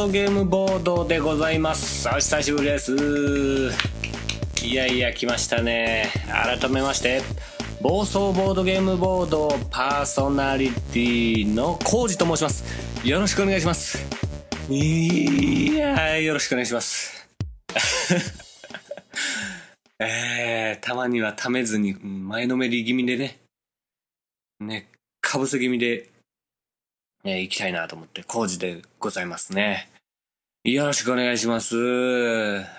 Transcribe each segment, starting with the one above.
ドゲームボードでございます。お久しぶりです。いやいや来ましたね。改めまして暴走ボードゲームボードパーソナリティのコウジと申します。よろしくお願いします。いやよろしくお願いします。えー、たまにはためずに前のめり気味でね。ねかぶせ気味でえ、行きたいなと思って工事でございますね。よろしくお願いします。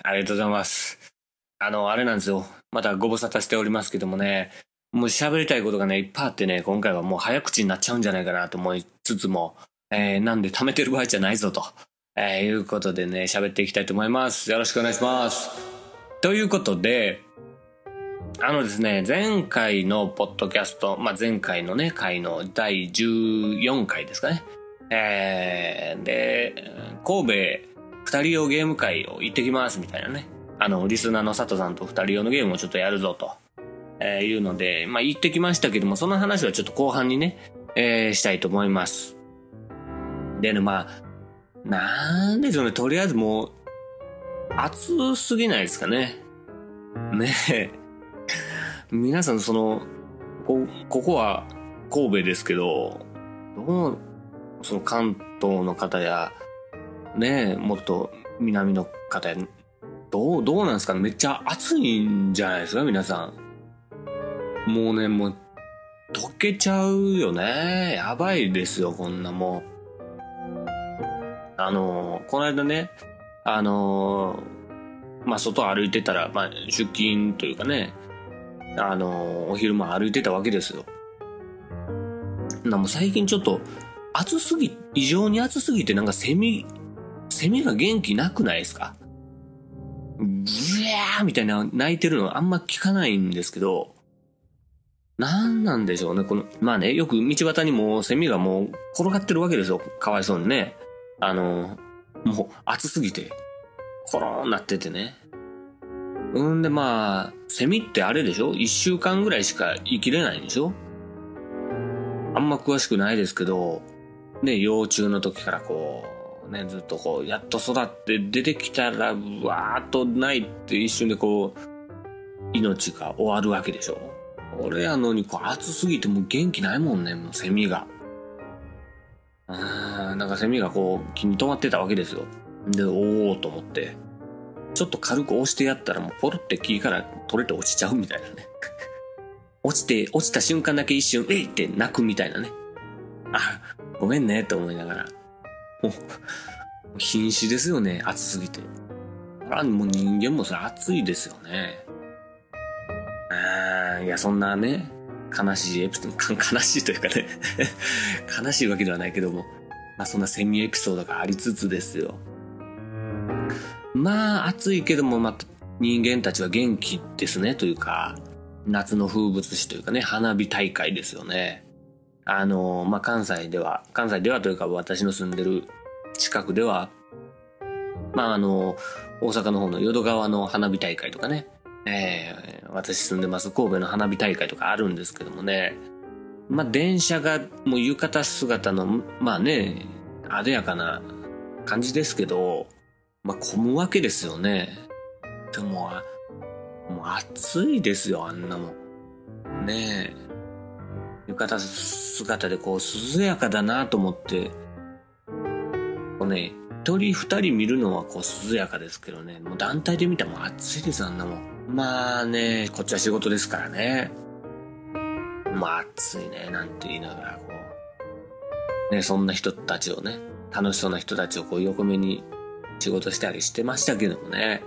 ありがとうございます。あの、あれなんですよ。またご無沙汰しておりますけどもね、もう喋りたいことがね、いっぱいあってね、今回はもう早口になっちゃうんじゃないかなと思いつつも、えー、なんで貯めてる場合じゃないぞと、えー、いうことでね、喋っていきたいと思います。よろしくお願いします。ということで、あのですね、前回のポッドキャスト、まあ、前回のね、回の第14回ですかね。えー、で、神戸二人用ゲーム会を行ってきますみたいなね。あの、リスナーの佐藤さんと二人用のゲームをちょっとやるぞと、えー、いうので、まあ、行ってきましたけども、その話はちょっと後半にね、えー、したいと思います。でね、まあ、なんでしょうね、とりあえずもう、暑すぎないですかね。ねえ。皆さんその、こ、ここは神戸ですけど、どう、その関東の方や、ねもっと南の方や、どう、どうなんですかめっちゃ暑いんじゃないですか皆さん。もうね、もう、溶けちゃうよね。やばいですよ、こんなもう。あの、この間ね、あの、まあ、外歩いてたら、まあ、出勤というかね、あの、お昼間歩いてたわけですよ。なも最近ちょっと暑すぎ、異常に暑すぎてなんかセミ、セミが元気なくないですか？ブヤーみたいな泣いてるのあんま聞かないんですけど、なんなんでしょうね。この、まあね、よく道端にもセミがもう転がってるわけですよ。かわいそうにね。あの、もう暑すぎて、コロンなっててね。うんでまあ、セミってあれでしょ？一週間ぐらいしか生きれないんでしょ？あんま詳しくないですけど、ね、幼虫の時からこう、ね、ずっとこう、やっと育って出てきたらう、わーっとないって一瞬でこう、命が終わるわけでしょ俺やのにこう暑すぎてもう元気ないもんね、もうセミが。あーなんかセミがこう、木に止まってたわけですよ。で、おーと思って。ちょっと軽く押してやったらもうポロって木から取れて落ちちゃうみたいなね。落ちて、落ちた瞬間だけ一瞬、えいって泣くみたいなね。あ、ごめんねって思いながら。瀕死ですよね、暑すぎて。あもう人間もそれ暑いですよね。あいや、そんなね、悲しいエピソード、悲しいというかね 悲しいわけではないけども、まあそんなセミエピソードがありつつですよ。まあ暑いけども、まあ、人間たちは元気ですねというか、夏の風物詩というかね、花火大会ですよね。あの、まあ関西では、関西ではというか私の住んでる近くでは、まああの、大阪の方の淀川の花火大会とかね、えー、私住んでます神戸の花火大会とかあるんですけどもね、まあ電車がもう浴衣姿の、まあね、あでやかな感じですけど、まあ、混むわけですよね。でも、もう暑いですよ、あんなもん。ねえ。浴衣姿でこう、涼やかだなと思って、こうね、一人二人見るのはこう、涼やかですけどね、もう団体で見たらもう暑いです、あんなもん。まあね、こっちは仕事ですからね。まあ暑いね、なんて言いながら、こう、ね、そんな人たちをね、楽しそうな人たちをこう横目に仕事したりしてましたけどもね。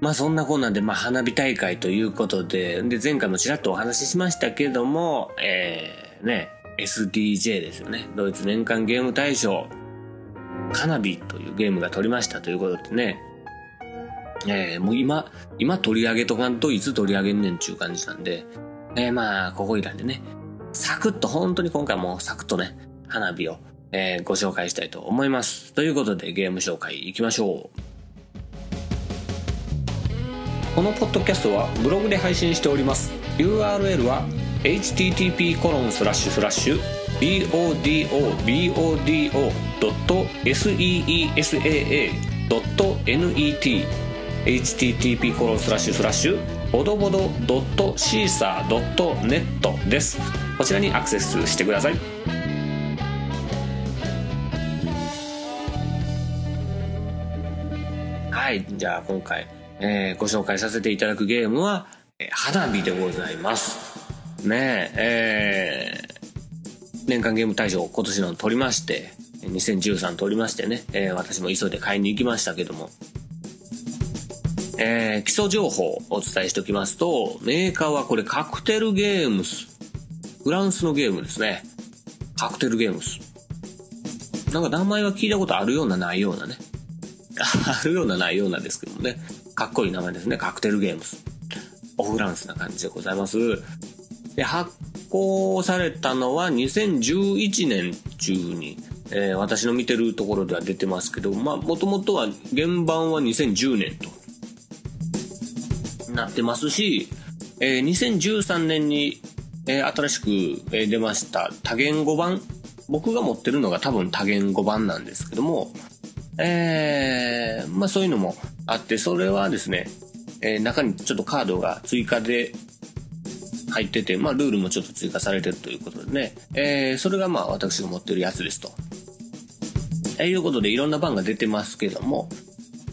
まあそんなこんなんで、まあ花火大会ということで、で前回もちらっとお話ししましたけども、えー、ね、SDJ ですよね。ドイツ年間ゲーム大賞、花火というゲームが取りましたということでね、えー、もう今、今取り上げとかんといつ取り上げんねんちゅう感じなんで、えー、まあ、ここいらんでね、サクッと、本当に今回もサクッとね、花火を、えー、ご紹介したいと思います。ということで、ゲーム紹介いきましょう。このポッドキャストはブログで配信しております。URL は http コロンスラッシュスラッシュ bodobodo.seesaa.net http コロンスラッシュスラッシュボドボドドットシーサードットネットです。こちらにアクセスしてください。はいじゃあ今回えー、ご紹介させていただくゲームは、えー、花火でございます。ねえ、えー、年間ゲーム大賞今年の取りまして、2013取りましてね、えー、私も急いで買いに行きましたけども、えー、基礎情報をお伝えしておきますと、メーカーはこれカクテルゲームス。フランスのゲームですね。カクテルゲームス。なんか名前は聞いたことあるようなないようなね。あるようなないようなですけどもね。かっこいい名前ですね。カクテルゲームス。オフランスな感じでございます。で、発行されたのは2011年中に、えー、私の見てるところでは出てますけど、まあ、もともとは原版は2010年となってますし、えー、2013年に、えー、新しく、え出ました多言語版。僕が持ってるのが多分多言語版なんですけども、えー、まあそういうのもあって、それはですね、えー、中にちょっとカードが追加で入ってて、まあルールもちょっと追加されてるということでね、えー、それがまあ私が持ってるやつですと。えー、いうことでいろんな版が出てますけども、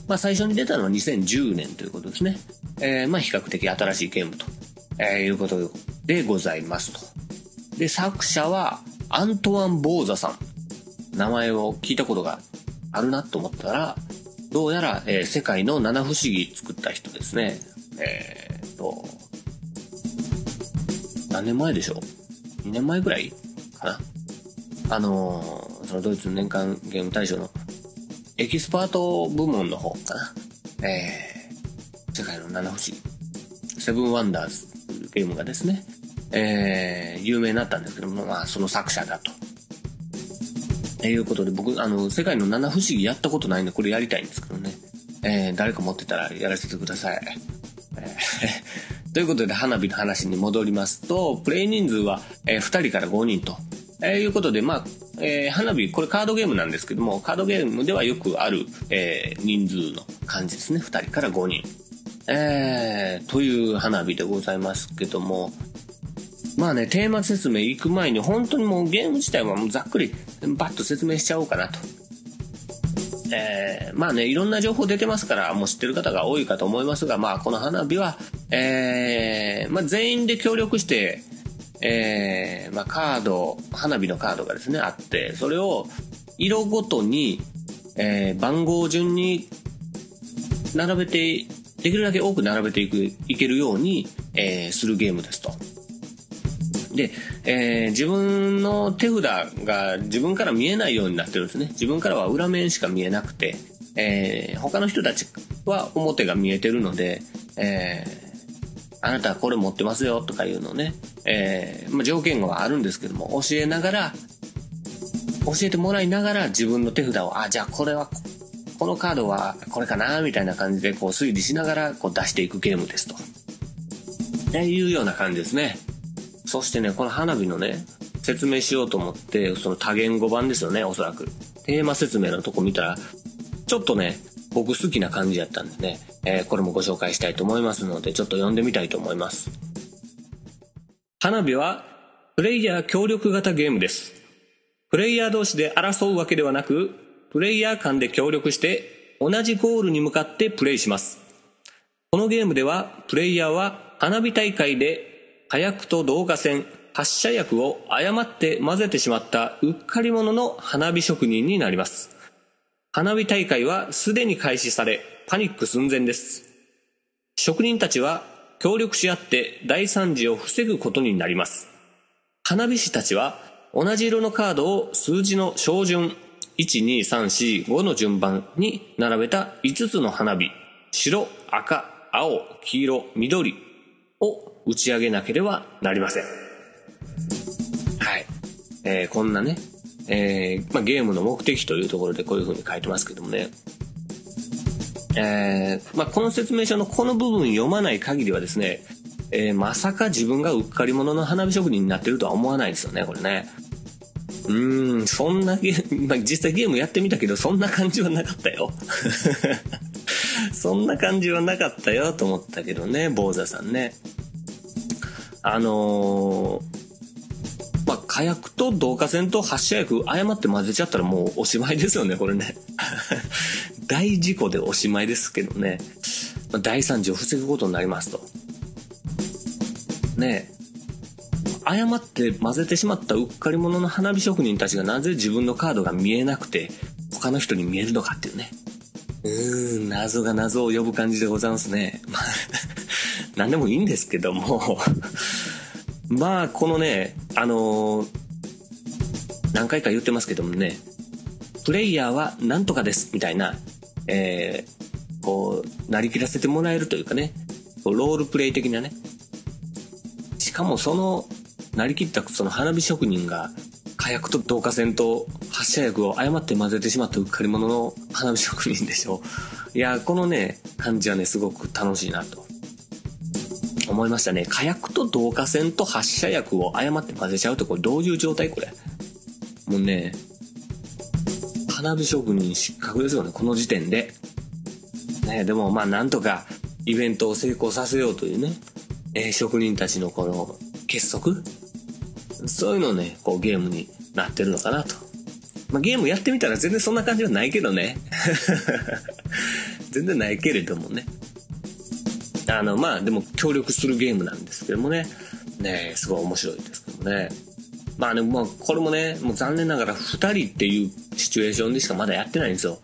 まあ最初に出たのは2010年ということですね。えー、まあ比較的新しいゲームと、えー、いうことでございますと。で、作者はアントワン・ボーザさん。名前を聞いたことがあるなと思ったら、どうやら、えー、世界の七不思議作った人ですね。えー、と、何年前でしょう ?2 年前ぐらいかなあのー、そのドイツ年間ゲーム大賞のエキスパート部門の方かな。えー、世界の七不思議。 Seven Wonders というゲームがですね、えー、有名になったんですけども、まあ、その作者だと。えいうことで、僕、あの、世界の七不思議やったことないんで、これやりたいんですけどね。えー、誰か持ってたらやらせてください。えー、ということで、花火の話に戻りますと、プレイ人数は、えー、2人から5人と。えー、いうことで、まあ、えー、花火、これカードゲームなんですけども、カードゲームではよくある、えー、人数の感じですね。2人から5人。えー、という花火でございますけども、まあね、テーマ説明行く前に本当にもうゲーム自体はもうざっくりバッと説明しちゃおうかなと。えー、まあね、いろんな情報出てますから、もう知ってる方が多いかと思いますが、まあこの花火は、えー、まあ全員で協力して、えー、まあカード、花火のカードがですね、あって、それを色ごとに、えー、番号順に並べて、できるだけ多く並べていく、いけるように、えー、するゲームですと。で、えー、自分の手札が自分から見えないようになってるんですね。自分からは裏面しか見えなくて、えー、他の人たちは表が見えてるので、えー、あなたはこれ持ってますよとかいうのね、え、まあ、条件はあるんですけども、教えながら、教えてもらいながら自分の手札を、あ、じゃあこれは、このカードはこれかなみたいな感じでこう推理しながらこう出していくゲームですと。いうような感じですね。そしてね、この花火のね、説明しようと思って、その多言語版ですよね、おそらく。テーマ説明のとこ見たら、ちょっとね、僕好きな感じやったんでね、えー、これもご紹介したいと思いますので、ちょっと読んでみたいと思います。花火は、プレイヤー協力型ゲームです。プレイヤー同士で争うわけではなく、プレイヤー間で協力して、同じゴールに向かってプレイします。このゲームでは、プレイヤーは花火大会で火薬と導火線、発射薬を誤って混ぜてしまったうっかり者の花火職人になります。花火大会はすでに開始され、パニック寸前です。職人たちは協力し合って大惨事を防ぐことになります。花火師たちは同じ色のカードを数字の小順12345の順番に並べた5つの花火白赤青黄色緑を打ち上げなければなりません。はい、えー、こんなね、えーまあ、ゲームの目的というところでこういうふうに書いてますけどもね。えーまあ、この説明書のこの部分読まない限りはですね、えー、まさか自分がうっかり者の花火職人になってるとは思わないですよねこれね。うーんそんなゲーム、まあ、実際ゲームやってみたけどそんな感じはなかったよ。そんな感じはなかったよと思ったけどね坊座さんね。あのー、まあ火薬と導火線と発射薬誤って混ぜちゃったらもうおしまいですよねこれね 大事故でおしまいですけどね、まあ、大惨事を防ぐことになりますと。ね誤って混ぜてしまったうっかり者の花火職人たちがなぜ自分のカードが見えなくて他の人に見えるのかっていうね。うーん、謎が謎を呼ぶ感じでございますね。何でもいいんですけども まあ、このね、あのー、何回か言ってますけどもね、プレイヤーは何とかですみたいなえー、こう、なりきらせてもらえるというかね、ロールプレイ的なね。しかもその、なりきったその花火職人が、火薬と導火線と発射薬を誤って混ぜてしまったうっかり者の花火職人でしょう。いや、このね、感じはね、すごく楽しいなと。思いましたね。火薬と導火線と発射薬を誤って混ぜちゃうってこれどういう状態これ？もうね、花火職人失格ですよね、この時点で。ね、でもまあなんとかイベントを成功させようというね、え、職人たちのこの結束そういうのね、こうゲームになってるのかなと。まあ、ゲームやってみたら全然そんな感じはないけどね。全然ないけれどもね。あの、まあでも協力するゲームなんですけどもね。ねすごい面白いですけどね。まあね、まあこれもね、もう残念ながら2人っていうシチュエーションでしかまだやってないんですよ。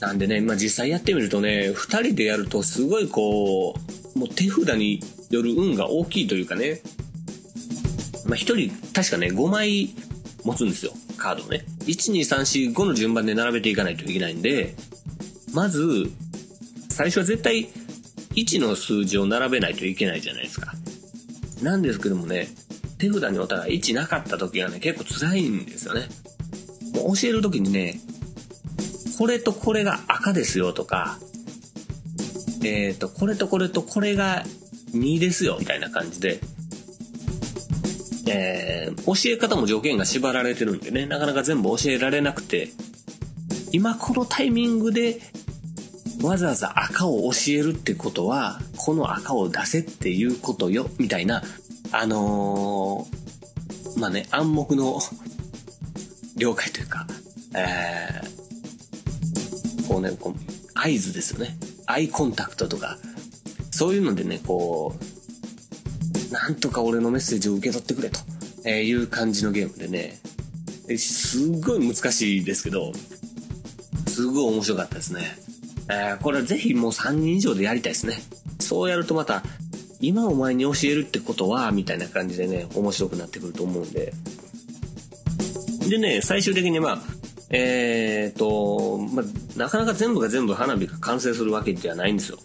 なんでね、まあ実際やってみるとね、2人でやるとすごいこう、もう手札による運が大きいというかね、まあ1人確かね、5枚持つんですよ、カードをね。1、2、3、4、5の順番で並べていかないといけないんで、まず、最初は絶対1の数字を並べないといけないじゃないですか。なんですけどもね、手札にお互い1なかった時がね、結構辛いんですよね。もう教える時にね、これとこれが赤ですよとか、えっ、ー、と、これとこれとこれが2ですよみたいな感じで、えー、教え方も条件が縛られてるんでね、なかなか全部教えられなくて、今このタイミングでわざわざ赤を教えるってことは、この赤を出せっていうことよ、みたいなあのー、まあね、暗黙の了解というか、えー、こうね、こう、合図ですよね。アイコンタクトとか、そういうのでね、こう、なんとか俺のメッセージを受け取ってくれと、えいう感じのゲームでね、すっごい難しいですけど、すごい面白かったですね。え、これはぜひもう3人以上でやりたいですね。そうやるとまた、今お前に教えるってことは、みたいな感じでね、面白くなってくると思うんで。でね、最終的にまあ、えーと、まあ、なかなか全部が全部花火が完成するわけではないんですよ。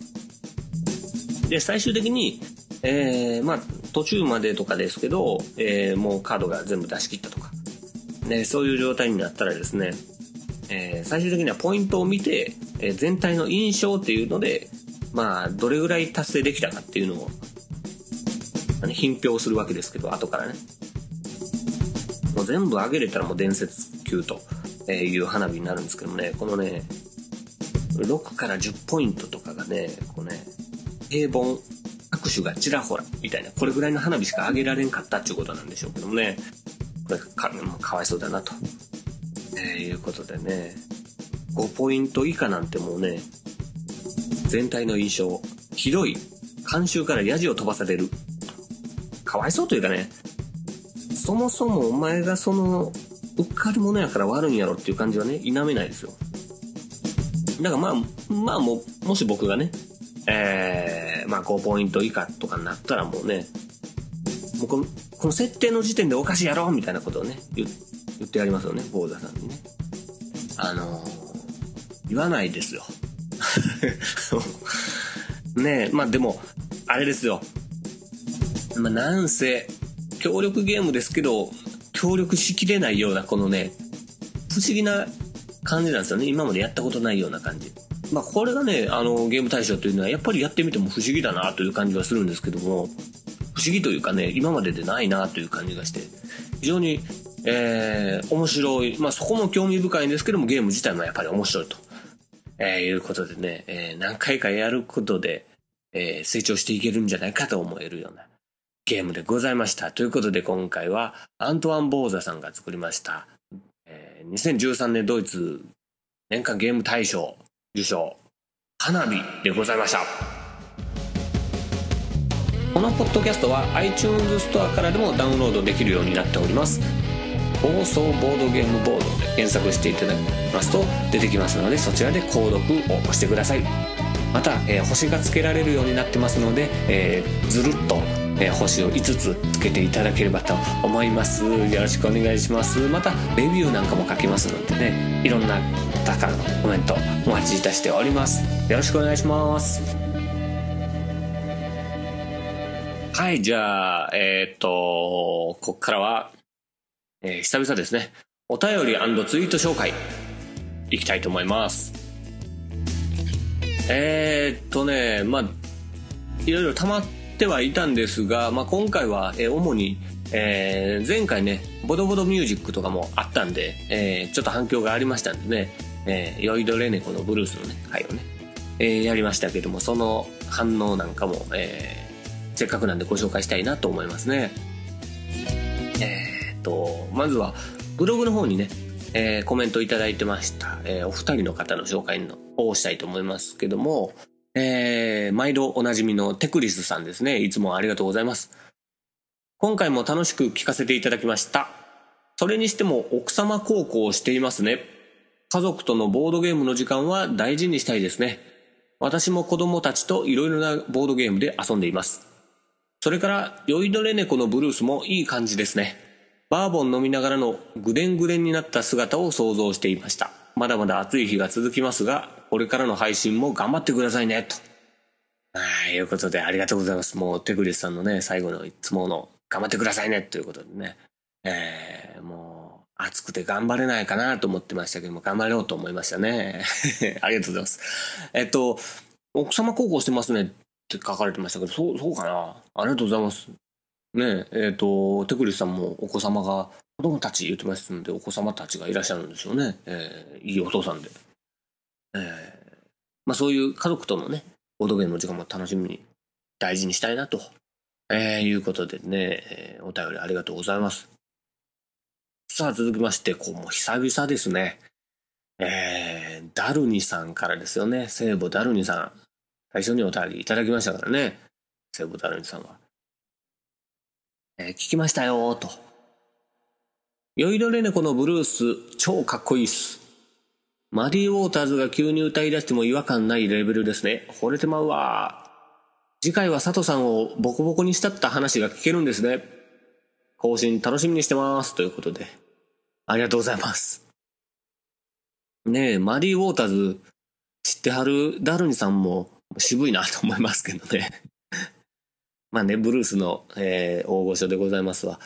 で、最終的に、えー、まあ、途中までとかですけど、えー、もうカードが全部出し切ったとか、ね、そういう状態になったらですね、えー、最終的にはポイントを見て、えー、全体の印象っていうので、まあ、どれぐらい達成できたかっていうのを、あの品評するわけですけど、後からね。もう全部上げれたらもう伝説級という花火になるんですけどもね、このね、6から10ポイントとかがね、こうね、平凡、握手がちらほら、みたいな、これぐらいの花火しか上げられんかったっていうことなんでしょうけどもね、これかかわいそうだなと、えー、いうことでね、5ポイント以下なんてもうね、全体の印象、ひどい、監修からヤジを飛ばされる。かわいそうというかね、そもそもお前がその、うっかり者やから悪いんやろっていう感じはね、否めないですよ。だからまあ、まあももし僕がね、えー、まあ5ポイント以下とかになったらもうね、もうここの設定の時点でおかしいやろみたいなことをね言って言ってやりますよね坊座さんにね。あのー、言わないですよ。ねえまあでもあれですよ。まあなんせ協力ゲームですけど協力しきれないようなこのね不思議な感じなんですよね。今までやったことないような感じ。まあこれがねあのゲーム大賞というのはやっぱりやってみても不思議だなという感じはするんですけども不思議というかね今まででないなという感じがして非常にえー、面白い。まあそこも興味深いんですけどもゲーム自体もやっぱり面白いと、えー、いうことでね、えー、何回かやることで、えー、成長していけるんじゃないかと思えるようなゲームでございました。ということで今回はアントワン・ボーザさんが作りましたえー、2013年ドイツ年間ゲーム大賞受賞花火でございました。このポッドキャストは iTunes ストアからでもダウンロードできるようになっております。放送ボードゲームボードで検索していただきますと出てきますのでそちらで購読をしてください。また、えー、星がつけられるようになってますので、えー、ずるっとえー、星を5つつけていただければと思います。よろしくお願いします。またレビューなんかも書きますのでねいろんな方からのコメントお待ちいたしております。よろしくお願いします。はいじゃあえっ、とこっからは、えー、久々ですね。お便りツイート紹介。いきたいと思います。えー、っとねまあいろいろ溜まってはいたんですが、まあ、今回は、え主に、えー、前回ねボドボドミュージックとかもあったんで、えー、ちょっと反響がありましたんでね、えー、ヨイドレネコのブルースのね回をね、えー、やりましたけどもその反応なんかも、えー、せっかくなんでご紹介したいなと思いますね。えー、とまずはブログの方にねえー、コメントいただいてました、えー、お二人の方の紹介のをしたいと思いますけども、えー、毎度おなじみのテクリスさんですね。いつもありがとうございます。今回も楽しく聞かせていただきました。それにしても奥様孝行をしていますね。家族とのボードゲームの時間は大事にしたいですね。私も子供たちといろいろなボードゲームで遊んでいます。それから、酔いどれ猫のブルースもいい感じですね。バーボン飲みながらのぐでんぐでんになった姿を想像していました。まだまだ暑い日が続きますが、これからの配信も頑張ってくださいね、と。はい、いうことでありがとうございます。もう、テクリスさんのね、最後のいつもの、頑張ってくださいね、ということでね。えー、もう、暑くて頑張れないかなと思ってましたけども、頑張ろうと思いましたね。ありがとうございます。えっと、奥様孝行してますねって書かれてましたけど、そう、そうかな。ありがとうございます。ねえ、えっ、ー、と、テクリスさんもお子様が、子供たち言ってますので、お子様たちがいらっしゃるんでしょうね。えー、いいお父さんで。えー、まあそういう家族とのね、ボードゲームの時間も楽しみに、大事にしたいなと、えー、いうことでね、えー、お便りありがとうございます。さあ続きまして、こうもう久々ですね。えー、ダルニさんからですよね。聖母ダルニさん。最初にお便りいただきましたからね。聖母ダルニさんは。えー、聞きましたよと。酔いどれ猫のブルース、超かっこいいっす。マディ・ウォーターズが急に歌い出しても違和感ないレベルですね。惚れてまうわ。次回は佐藤さんをボコボコにしたった話が聞けるんですね。更新楽しみにしてます。ということで。ありがとうございます。ねえ、マディ・ウォーターズ知ってはるダルニさんも渋いなと思いますけどね。まあね、ブルースの、えー、大御所でございますわ。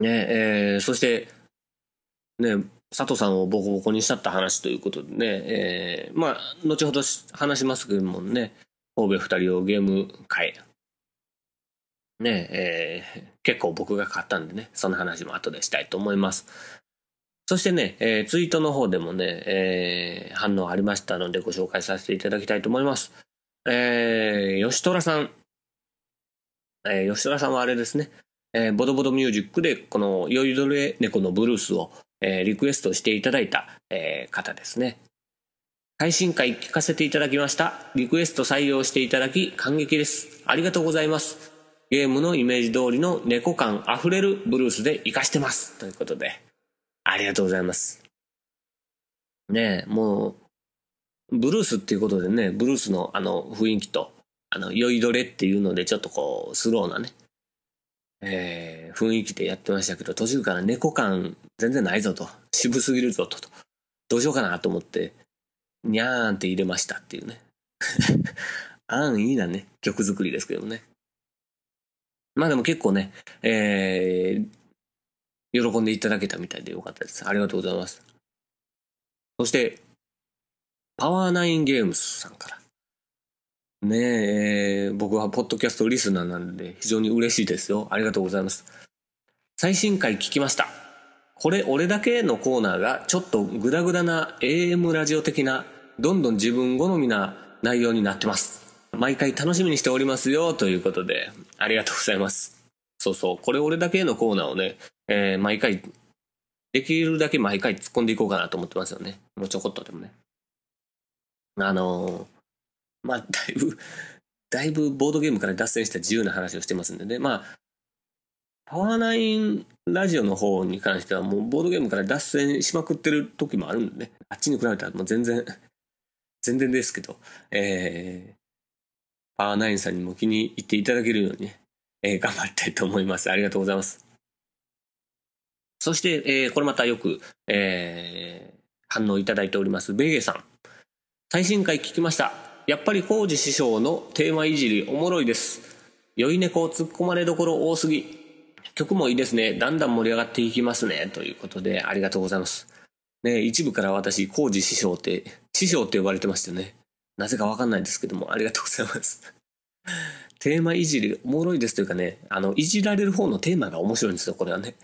ねえ、ー、そして、ね、佐藤さんをボコボコにしたった話ということでね、えー、まあ、後ほど話しますけどもね、神戸二人をゲーム会、ね、えー、結構僕が買ったんでね、その話も後でしたいと思います。そしてね、えー、ツイートの方でもね、えー、反応ありましたのでご紹介させていただきたいと思います。えー、吉虎さん。えー、吉虎さんはあれですね、えー、ボドボドミュージックでこの酔いどれ猫のブルースをえー、リクエストしていただいた、えー、方ですね。配信会聞かせていただきました。リクエスト採用していただき感激です。ありがとうございます。ゲームのイメージ通りの猫感あふれるブルースで活かしてます。ということで、ありがとうございます。ねえ、もう、ブルースっていうことでね、ブルースのあの雰囲気と、あの、酔いどれっていうので、ちょっとこう、スローなね、えー、雰囲気でやってましたけど、途中から猫感全然ないぞと、渋すぎるぞと、どうしようかなと思って、にゃーんって入れましたっていうね。あんいいなね、曲作りですけどね。まあでも結構ね、えー、喜んでいただけたみたいでよかったです。ありがとうございます。そして、パワーナインゲームスさんから。ねえ、僕はポッドキャストリスナーなんで非常に嬉しいですよ。ありがとうございます。最新回聞きました。これ俺だけのコーナーがちょっとグダグダな AM ラジオ的などんどん自分好みな内容になってます。毎回楽しみにしておりますよということでありがとうございます。そうそう。これ俺だけのコーナーをね、えー、毎回できるだけ毎回突っ込んでいこうかなと思ってますよね。もうちょこっとでもね。あのーまあ、だいぶ、だいぶボードゲームから脱線した自由な話をしてますんでね。まあ、パワーナインラジオの方に関してはもうボードゲームから脱線しまくってる時もあるんでね。あっちに比べたらもう全然、全然ですけど、えー、パワーナインさんにも気に入っていただけるようにね、えー、頑張りたいと思います。ありがとうございます。そして、えー、これまたよく、えー、反応いただいております、ベゲさん。最新回聞きました。やっぱり浩二師匠のテーマいじりおもろいです。酔い猫突っ込まれどころ多すぎ。曲もいいですね。だんだん盛り上がっていきますね。ということでありがとうございます。ね一部から私浩二師匠って師匠って呼ばれてましたよね。なぜかわかんないんですけどもありがとうございます。テーマいじりおもろいです。というかねあのいじられる方のテーマが面白いんですよこれはね。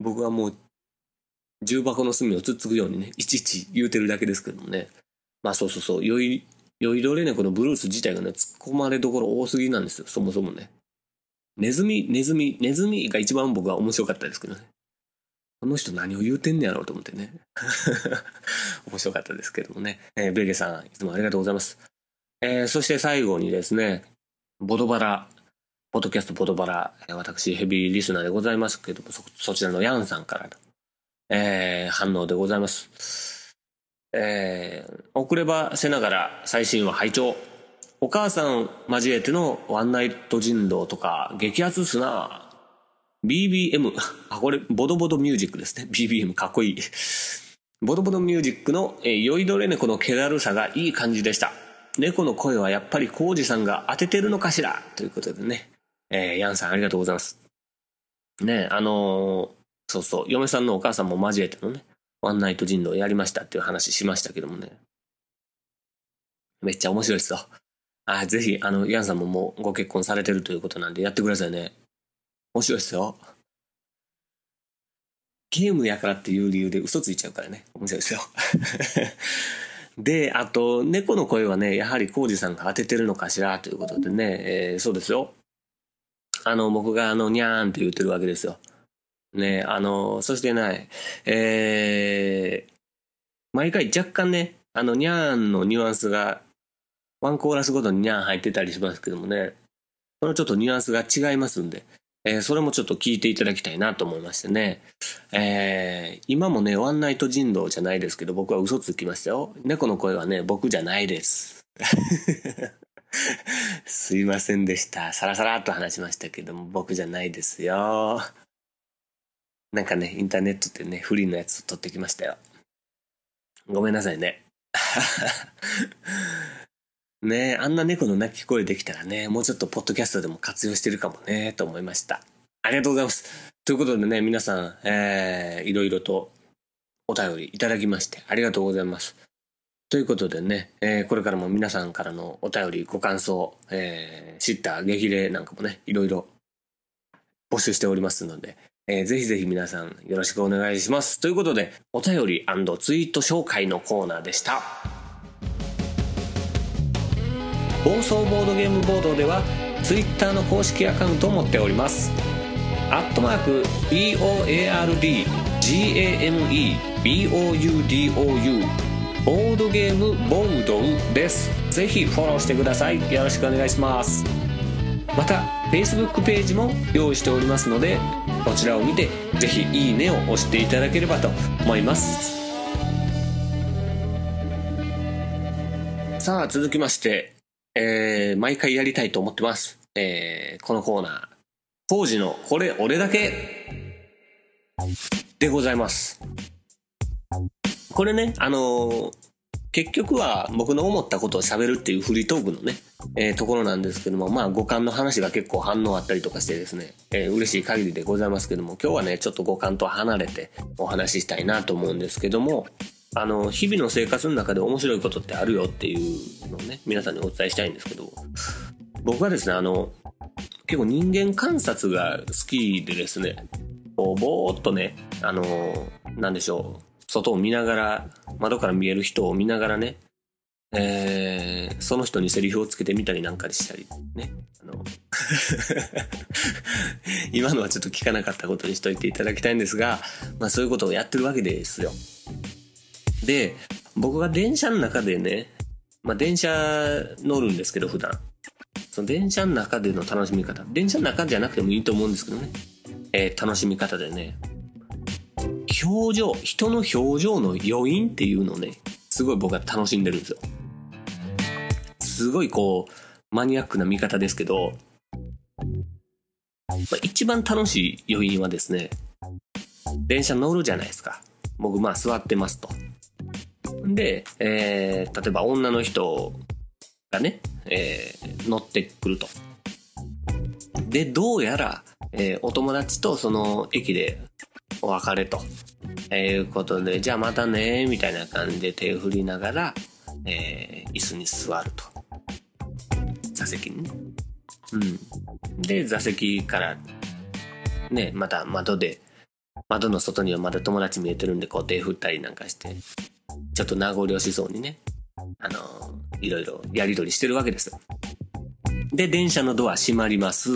僕はもう重箱の隅をつっつくようにねいちいち言うてるだけですけどもね。まあそうそうそう酔い酔いどれ猫のブルース自体がね、突っ込まれどころ多すぎなんですよ、そもそもね。ネズミ、ネズミ、ネズミが一番僕は面白かったですけどね。この人何を言うてんねやろうと思ってね。面白かったですけどもね。えー、ベゲさん、いつもありがとうございます。えー、そして最後にですね、ボドバラ、ポッドキャストボドバラ、私ヘビーリスナーでございますけども、そ、そちらのヤンさんからの、えー、反応でございます。えー、遅ればせながら最新話拝聴。お母さん交えてのワンナイト人狼とか激アツっすな。BBM あこれボドボドミュージックですね。BBM かっこいい。ボドボドミュージックの、えー、酔いどれ猫の気だるさがいい感じでした。猫の声はやっぱり浩二さんが当ててるのかしら？ということでね、えー、ヤンさんありがとうございます。ねあのー、そうそう嫁さんのお母さんも交えてのねワンナイト人狼やりましたっていう話しましたけどもね。めっちゃ面白いですよ。あ、ぜひ、あの、ヤンさんももうご結婚されてるということなんでやってくださいね。面白いですよ。ゲームやからっていう理由で嘘ついちゃうからね。面白いですよ。で、あと、猫の声はね、やはり浩二さんが当ててるのかしらということでね、えー、そうですよ。あの、僕があの、にゃーんって言ってるわけですよ。ね、あの、そしてね、えー、毎回若干ね、あの、にゃーんのニュアンスが、ワンコーラスごとににゃーん入ってたりしますけどもね、そのちょっとニュアンスが違いますんで、えー、それもちょっと聞いていただきたいなと思いましてね。えー、今もね、ワンナイト人狼じゃないですけど、僕は嘘つきましたよ。猫の声はね、僕じゃないです。すいませんでした。さらさらっと話しましたけども、僕じゃないですよ。なんかね、インターネットってね、フリーのやつを撮ってきましたよ。ごめんなさいね。ね、あんな猫の鳴き声できたらね、もうちょっとポッドキャストでも活用してるかもね、と思いました。ありがとうございます。ということでね、皆さん、えー、いろいろとお便りいただきまして、ありがとうございます。ということでね、えー、これからも皆さんからのお便り、ご感想、えー、知った激励なんかもね、いろいろ募集しておりますので、えー、ぜひぜひ皆さんよろしくお願いします。ということで、お便りツイート紹介のコーナーでした。放送ボードゲームボードでは、ツイッターの公式アカウントを持っております。アットマーク、BOARD、GAME、BOUDOU、ボードゲームボードです。ぜひフォローしてください。よろしくお願いします。また、Facebook ページも用意しておりますので、こちらを見てぜひいいねを押していただければと思います。さあ続きまして、えー、毎回やりたいと思ってます、えー、このコーナー。工事のこれ俺だけでございます。これね、あのー結局は僕の思ったことを喋るっていうフリートークのね、えーところなんですけども、まあ五感の話が結構反応あったりとかしてですね、えー嬉しい限りでございますけども、今日はね、ちょっと五感と離れてお話ししたいなと思うんですけども、あの、日々の生活の中で面白いことってあるよっていうのをね、皆さんにお伝えしたいんですけど、僕はですね、あの、結構人間観察が好きでですね、こうぼーっとね、あの、なんでしょう、外を見ながら、窓から見える人を見ながらね、えーその人にセリフをつけてみたりなんかしたりね。あの 今のはちょっと聞かなかったことにしといていただきたいんですが、まあそういうことをやってるわけですよ。で、僕が電車の中でね、まあ電車乗るんですけど普段。その電車の中での楽しみ方。電車の中じゃなくてもいいと思うんですけどね。えー楽しみ方でね。表情、人の表情の余韻っていうのをね、すごい僕は楽しんでるんですよ。すごいこう、マニアックな見方ですけど、まあ、一番楽しい余韻はですね、電車乗るじゃないですか。僕まあ座ってますと。で、えー例えば女の人がね、えー乗ってくると。で、どうやら、えーお友達とその駅でお別れと。えいうことで、じゃあまたね、みたいな感じで手を振りながら、えー椅子に座ると。座席にね。うん。で、座席から、ね、また窓で、窓の外にはまだ友達見えてるんで、こう手振ったりなんかして、ちょっと名残惜しそうにね、あのいろいろやり取りしてるわけですよ。で、電車のドア閉まります。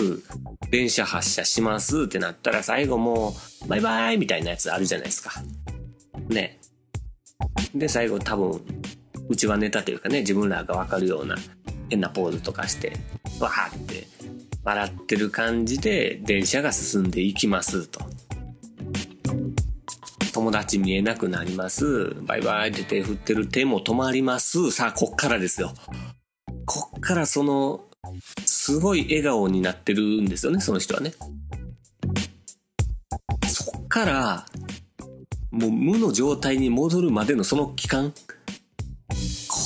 電車発車しますってなったら最後もう、バイバイみたいなやつあるじゃないですか。ね。で、最後多分、うちはネタというかね、自分らがわかるような変なポーズとかして、わーって笑ってる感じで電車が進んでいきますと。友達見えなくなります。バイバイって手振ってる手も止まります。さあ、こっからですよ。こっからその、すごい笑顔になってるんですよね、その人はね。そっから、もう無の状態に戻るまでのその期間。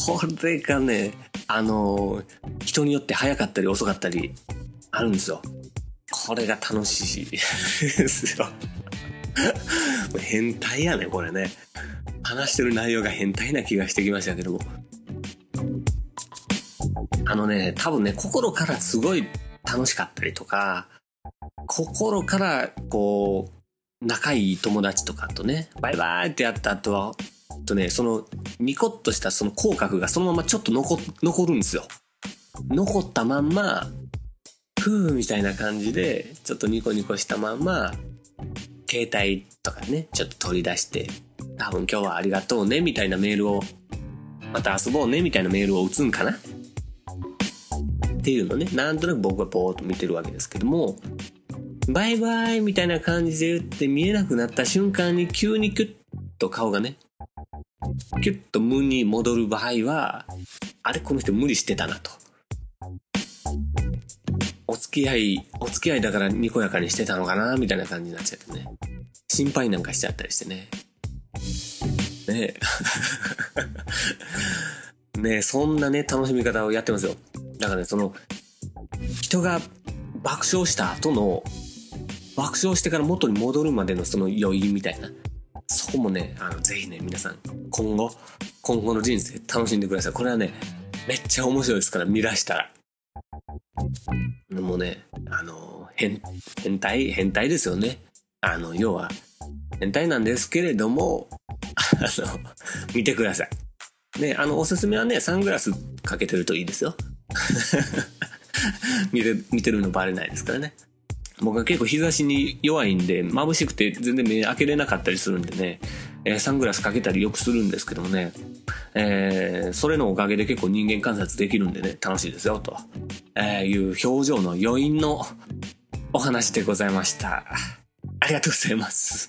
これがね、あの人によって早かったり遅かったりあるんですよ。これが楽しいですよ。変態やね、これね。話してる内容が変態な気がしてきましたけども。あのね、多分ね、心からすごい楽しかったりとか、心からこう、仲いい友達とかとね、バイバイってやった後は、とね、その、ニコッとしたその口角がそのままちょっと残、残るんですよ。残ったまんま、ふーみたいな感じで、ちょっとニコニコしたまんま、携帯とかね、ちょっと取り出して、多分今日はありがとうね、みたいなメールを、また遊ぼうね、みたいなメールを打つんかな？っていうのね、なんとなく僕はぼーっと見てるわけですけども、バイバイみたいな感じで言って見えなくなった瞬間に急にキュッと顔がね、キュッと無に戻る場合は、あれこの人無理してたなと。お付き合い、お付き合いだからにこやかにしてたのかなみたいな感じになっちゃってね。心配なんかしちゃったりしてね。ね。ね、そんなね、楽しみ方をやってますよ。だかね、その、人が爆笑した後の、爆笑してから元に戻るまでのその余韻みたいな。そこもね、あの、ぜひね、皆さん、今後、今後の人生楽しんでください。これはね、めっちゃ面白いですから、見出したら。もうね、あの、変、変態、変態ですよね。あの、要は、変態なんですけれども、あの、見てください。ね、あの、おすすめはね、サングラスかけてるといいですよ。見て、見てるのバレないですからね。僕は結構日差しに弱いんで、眩しくて全然目開けれなかったりするんでね、えーサングラスかけたりよくするんですけどもね、えーそれのおかげで結構人間観察できるんでね、楽しいですよ、と、えーいう表情の余韻のお話でございました。ありがとうございます。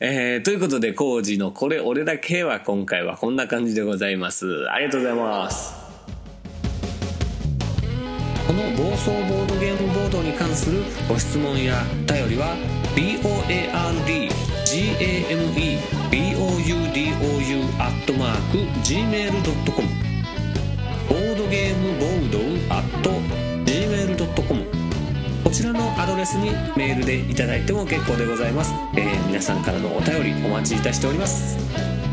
えーということで、コージのこれ俺だけは今回はこんな感じでございます。ありがとうございます。の暴走ボードゲームボードに関するご質問やお便りは boardgameboudou.gmail.com ボードゲームボード .gmail.com こちらのアドレスにメールでいただいても結構でございます、えー、皆さんからのお便りお待ちいたしております。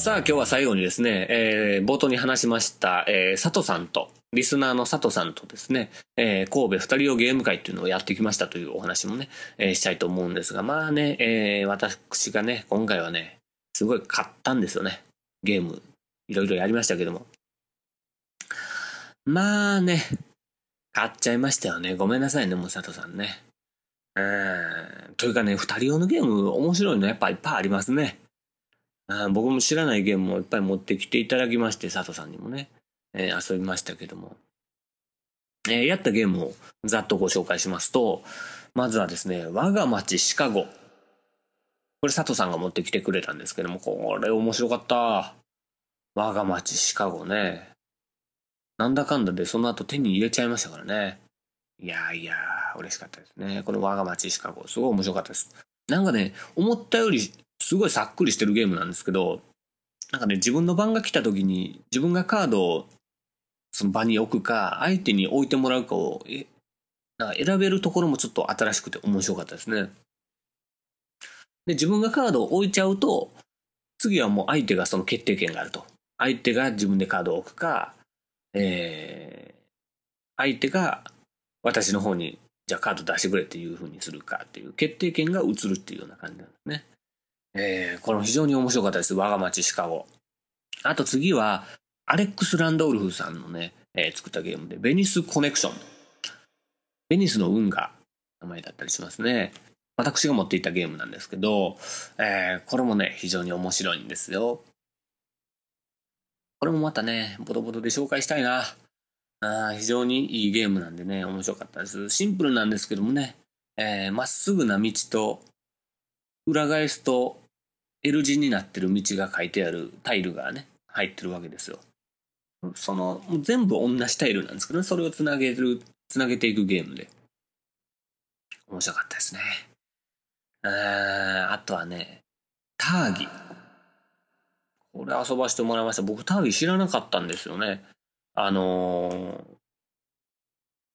さあ今日は最後にですね、えー、冒頭に話しました、えー、佐藤さんとリスナーの佐藤さんとですね、えー、神戸二人用ゲーム会っていうのをやってきましたというお話もね、えー、したいと思うんですが、まあね、えー、私がね、今回はね、すごい買ったんですよね。ゲーム、いろいろやりましたけども。まあね、買っちゃいましたよね。ごめんなさいね、もう佐藤さんね。うん。というかね、二人用のゲーム面白いのやっぱいっぱいありますね。僕も知らないゲームもいっぱい持ってきていただきまして、佐藤さんにもね。えー、遊びましたけども、えー、やったゲームをざっとご紹介しますと、まずはですね、我が町シカゴ。これ佐藤さんが持ってきてくれたんですけども、これ面白かった。我が町シカゴね。なんだかんだでその後手に入れちゃいましたからね。いやいや、嬉しかったですね。この我が町シカゴ、すごい面白かったです。なんかね、思ったよりすごいさっくりしてるゲームなんですけど、なんかね、自分の番が来た時に自分がカードをその場に置くか、相手に置いてもらうかを、え、なんか選べるところもちょっと新しくて面白かったですね。で、自分がカードを置いちゃうと、次はもう相手がその決定権があると。相手が自分でカードを置くか、えー、相手が私の方に、じゃあカード出してくれっていうふうにするかっていう決定権が移るっていうような感じなんですね。えー、これも非常に面白かったです。我が町シカゴ。あと次は、アレックス・ランドウルフさんのね、えー、作ったゲームで、ベニス・コネクション。ベニスの運が名前だったりしますね。私が持っていたゲームなんですけど、えー、これもね、非常に面白いんですよ。これもまたね、ボトボトで紹介したいな。あ非常にいいゲームなんでね、面白かったです。シンプルなんですけどもね、えー、まっすぐな道と、裏返すと L 字になってる道が書いてあるタイルがね、入ってるわけですよ。その、全部同じタイルなんですけどね、それをつなげる、つなげていくゲームで。面白かったですね。ああとはね、ターギ。これ遊ばせてもらいました。僕ターギ知らなかったんですよね。あのー、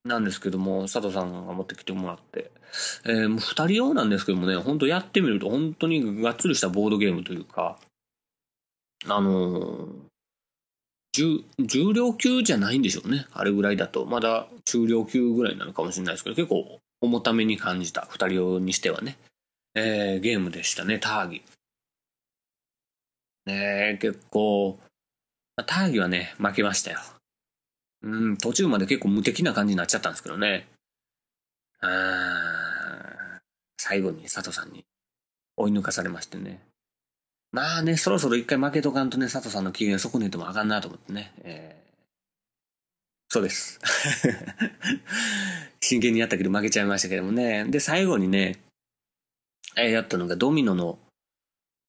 なんですけども、佐藤さんが持ってきてもらって。えー、もう二人用なんですけどもね、本当やってみると本当にがっつりしたボードゲームというか、あのー、重量級じゃないんでしょうね。あれぐらいだと。まだ中量級ぐらいなのかもしれないですけど、結構重ために感じた。二人用にしてはね。えー、ゲームでしたね、ターギ。ね結構、ターギはね、負けましたよ。うん、途中まで結構無敵な感じになっちゃったんですけどね。あ最後に佐藤さんに追い抜かされましてね。まあね、そろそろ一回負けとかんとね、佐藤さんの機嫌損ねてもあかんなと思ってね。えー、そうです。真剣にやったけど負けちゃいましたけどもね。で、最後にね、えー、やったのがドミノの、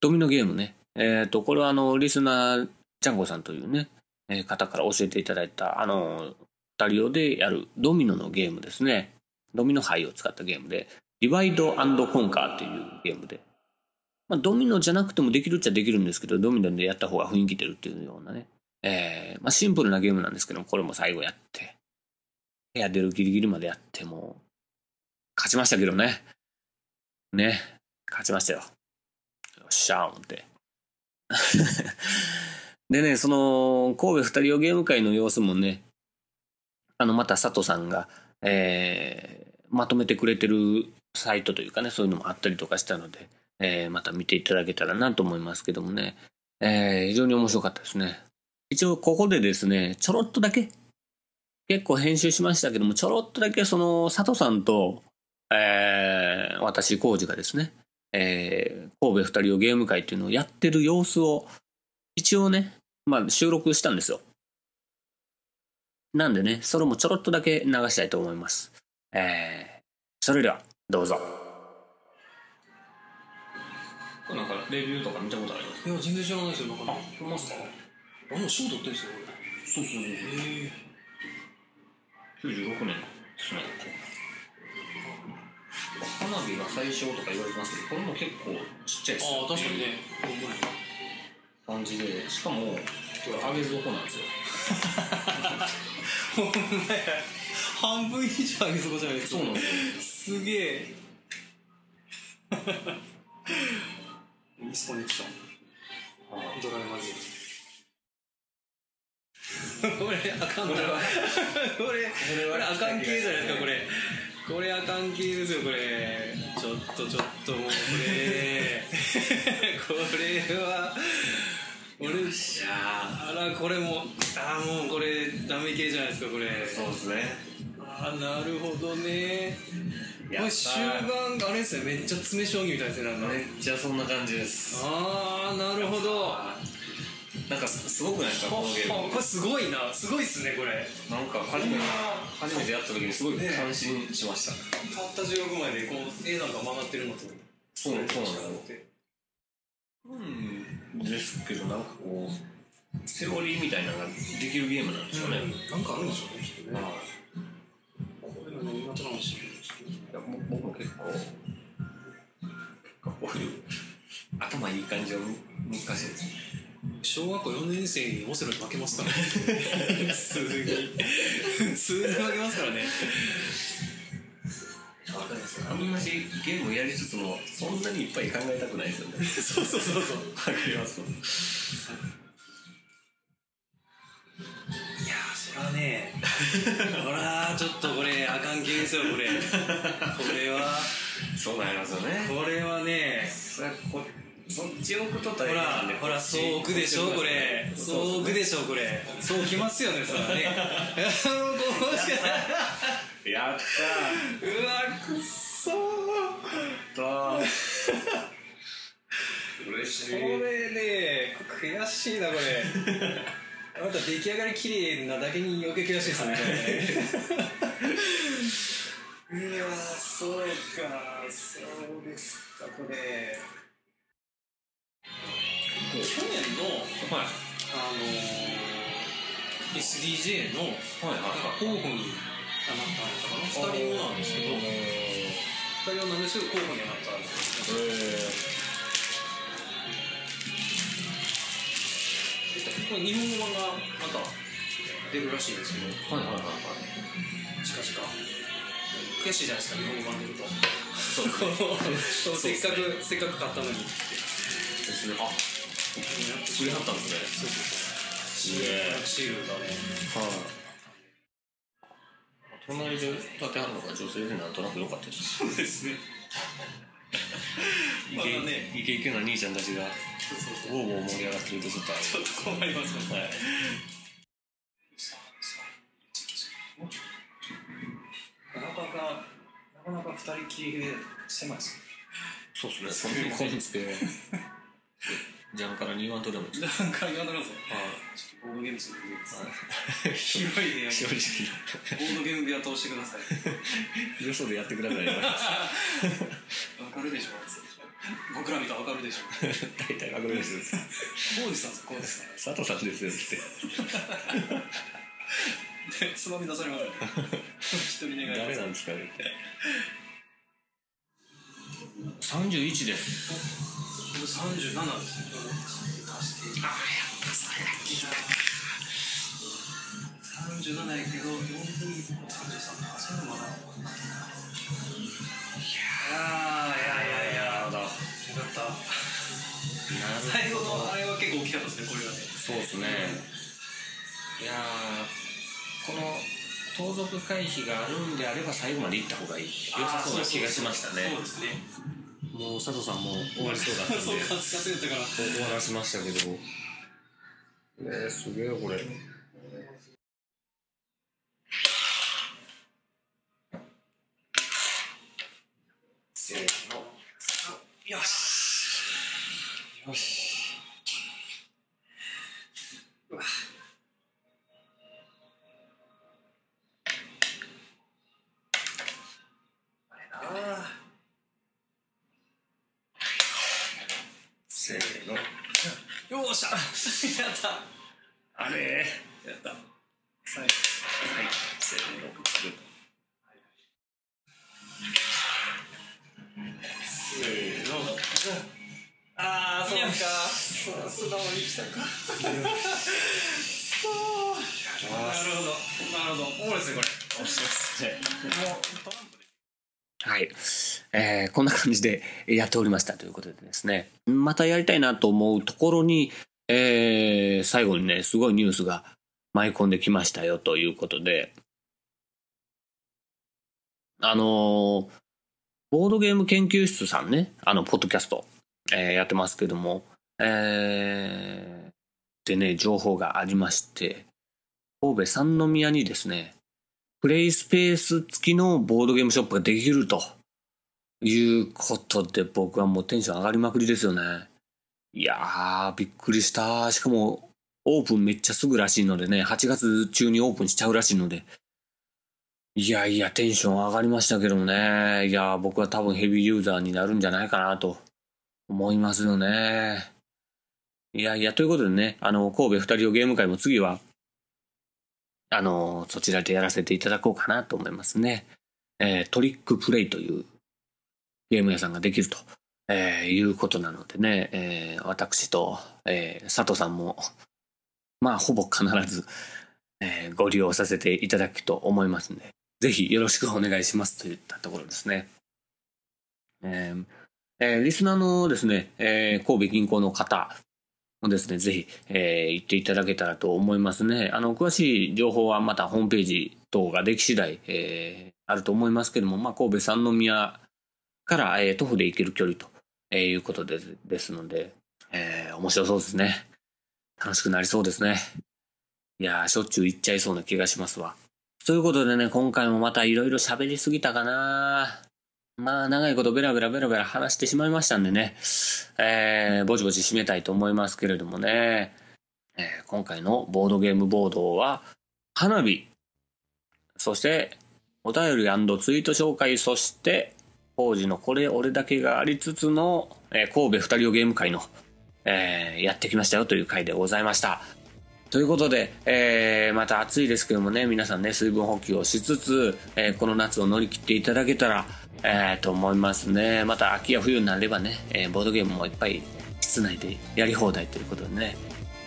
ドミノゲームね。えっ、ー、と、これはあの、リスナー、ジャンゴさんというね、方から教えていただいた、あの、二人用でやるドミノのゲームですね。ドミノ牌を使ったゲームで、ディバイドコンカーっていうゲームで、まあ、ドミノじゃなくてもできるっちゃできるんですけど、ドミノでやった方が雰囲気出るっていうようなね。えー、まあ、シンプルなゲームなんですけどこれも最後やって、部屋出るギリギリまでやって、もう、勝ちましたけどね。ね、勝ちましたよ。よっしゃー思って。でね、その、神戸二人用ゲーム会の様子もね、あの、また佐藤さんが、えー、まとめてくれてるサイトというかね、そういうのもあったりとかしたので、えー、また見ていただけたらなと思いますけどもね、えー、非常に面白かったですね。一応ここでですね、ちょろっとだけ、結構編集しましたけども、ちょろっとだけその佐藤さんと、えー、私、浩二がですね、えー、神戸二人をゲーム会っていうのをやってる様子を、一応ね、まあ収録したんですよ。なんでね、それもちょろっとだけ流したいと思います。えー、それでは、どうぞ。なんかレビューとか見たことあります？いや全然知らないですよあ、いますか？あもう賞取ってんすよこれ。そうそうそう。へえ96年ですね花火が最小とか言われてますけどこれも結構ちっちゃいですああ確かにね感じでしかもこれ上げ底なんですよ。ほんまや。半分以上上げ底じゃないですか。そうなんですよ。すげえ。ミスコネクション。ドライマジ これあかんな。これこれあかん系じゃないですかこれ。これあかん系ですよこれ。ちょっとちょっともうこれ。これは俺いやあらこれもあーもうこれダメ系じゃないですかこれ。そうですね。あーなるほどね。これ終盤あれですね。めっちゃ詰将棋みたいですねなんか。めっちゃそんな感じです。ああなるほど。なんかすごくないですかこのゲーム。これすごいな。すごいっすねこれ。なんか初めて初めてやった時にすごい感心しました、たった16枚でこう絵なんか曲がってるのと。そうそうなんですようんですけどなんかこうセオリーみたいなのができるゲームなんでしょうね、なんかあるんでしょうねきっとね。はいこなんでしょういやも僕も結構こういう頭いい感じは難しいです。ね小学校4年生にオセロに負けますからね。普通に普通に負けますからねわかります。あんましゲームやりつつもそんなにいっぱい考えたくないですよね。そうそうそうそう。わかります。いやーそらねほらちょっとこれあかん系ですよこれ。これは。そうなりますよね。これはねそれこそっち置くとほ大変らなんでほらそう置くでしょ？これ。そう置くでしょ？これ。そうきますよねそらね。こうしかやったうわくっそー。ー嬉しこれね悔しいなこれ。また出来上がり綺麗なだけに余計悔しいですね。いやそうか。そうですかこれ去年のはい。あのー、SDJ のはいはい候補になったのかな？2人もなんですけど。2人はなんですけど候補にはなったんですよ。これ日本語版がまた出るらしいんですけどはいはいはい。はい近々。悔しいじゃないですか日本語版出ると。せっかくせっかく買ったのにですね。あ作りはったんですねそうそうすげえシールがねはい隣で立てはるのが女性でなんとなく良かったですそうですね。イケまだねイケイケな兄ちゃんたちがそうそうそうボーボー盛り上がってるとちょっとあちょっと困りますね。れはいなかなかなかなか二人きりで狭いですねそうですねそんなこんつけジャンから2ワンとでもいいですなんか言われますよはちょっとボードゲームするい。広い部屋に。正直ボードゲーム部屋通してくださいよそでやってください。わかるでしょ。僕ら見たらわかるでしょ。大体わかるですこうでしたんですこうですね佐藤さんですよって。でつまみ出されますよ一人願い誰なんですかね31です。僕37ですああやっぱそれが聞いたか37やけど4分33かそういうのまだいやーいやいやいや。なるほど。よかった。最後のあれは結構大きかったですねこれはね。そうですね。いやーこの盗賊回避があるんであれば最後まで行った方がいい良さそう。な気がしましたねそうですね。もう佐藤さんも終わりそうだったんで。そうカツカツやったから。終わらしましたけど。えー、すげえこれ感じでやっておりましたということでですね、またやりたいなと思うところに、えー最後にね、すごいニュースが舞い込んできましたよということで、あのーボードゲーム研究室さんね、あの、ポッドキャスト、えーやってますけども、えーでね、情報がありまして、神戸三宮にですね、プレイスペース付きのボードゲームショップができるということで僕はもうテンション上がりまくりですよね。いやー、びっくりした。しかもオープンめっちゃすぐらしいのでね、8月中にオープンしちゃうらしいので。いやいや、テンション上がりましたけどもね。いやー、僕は多分ヘビーユーザーになるんじゃないかなと思いますよね。いやいや、ということでね、あの、神戸二人をゲーム会も次はあの、そちらでやらせていただこうかなと思いますね。えートリックプレイというゲーム屋さんができると、えーいうことなのでね、えー私と、えー佐藤さんも、まあ、ほぼ必ず、えーご利用させていただくと思いますんで、ぜひよろしくお願いしますといったところですね。えーえーリスナーのですね、えー神戸銀行の方もですね、ぜひ、えー行っていただけたらと思いますね。あの、詳しい情報はまたホームページ等ができ次第、えーあると思いますけども、まあ、神戸三宮から、えー徒歩で行ける距離と、えーいうことでですので、えー面白そうですね。楽しくなりそうですね。いやー、しょっちゅう行っちゃいそうな気がしますわ。ということでね、今回もまたいろいろ喋りすぎたかなまあ、長いことベラベラベラベラ話してしまいましたんでね、えーぼちぼち締めたいと思いますけれどもね、えー今回のボードゲームボードは、花火、そして、お便りツイート紹介、そして、当時のこれ俺だけがありつつの、えー神戸二人をゲーム会の、えーやってきましたよという回でございました。ということで、えーまた暑いですけどもね、皆さんね、水分補給をしつつ、えーこの夏を乗り切っていただけたら、えーと思いますね。また秋や冬になればね、えーボードゲームもいっぱい室内でやり放題ということでね、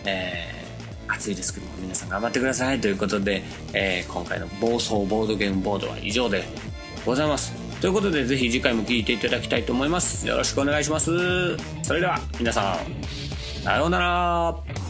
えー暑いですけども皆さん頑張ってくださいということで、えー今回の暴走ボードゲームボードは以上でございます。ということで、ぜひ次回も聴いていただきたいと思います。よろしくお願いします。それでは、皆さん、さようなら。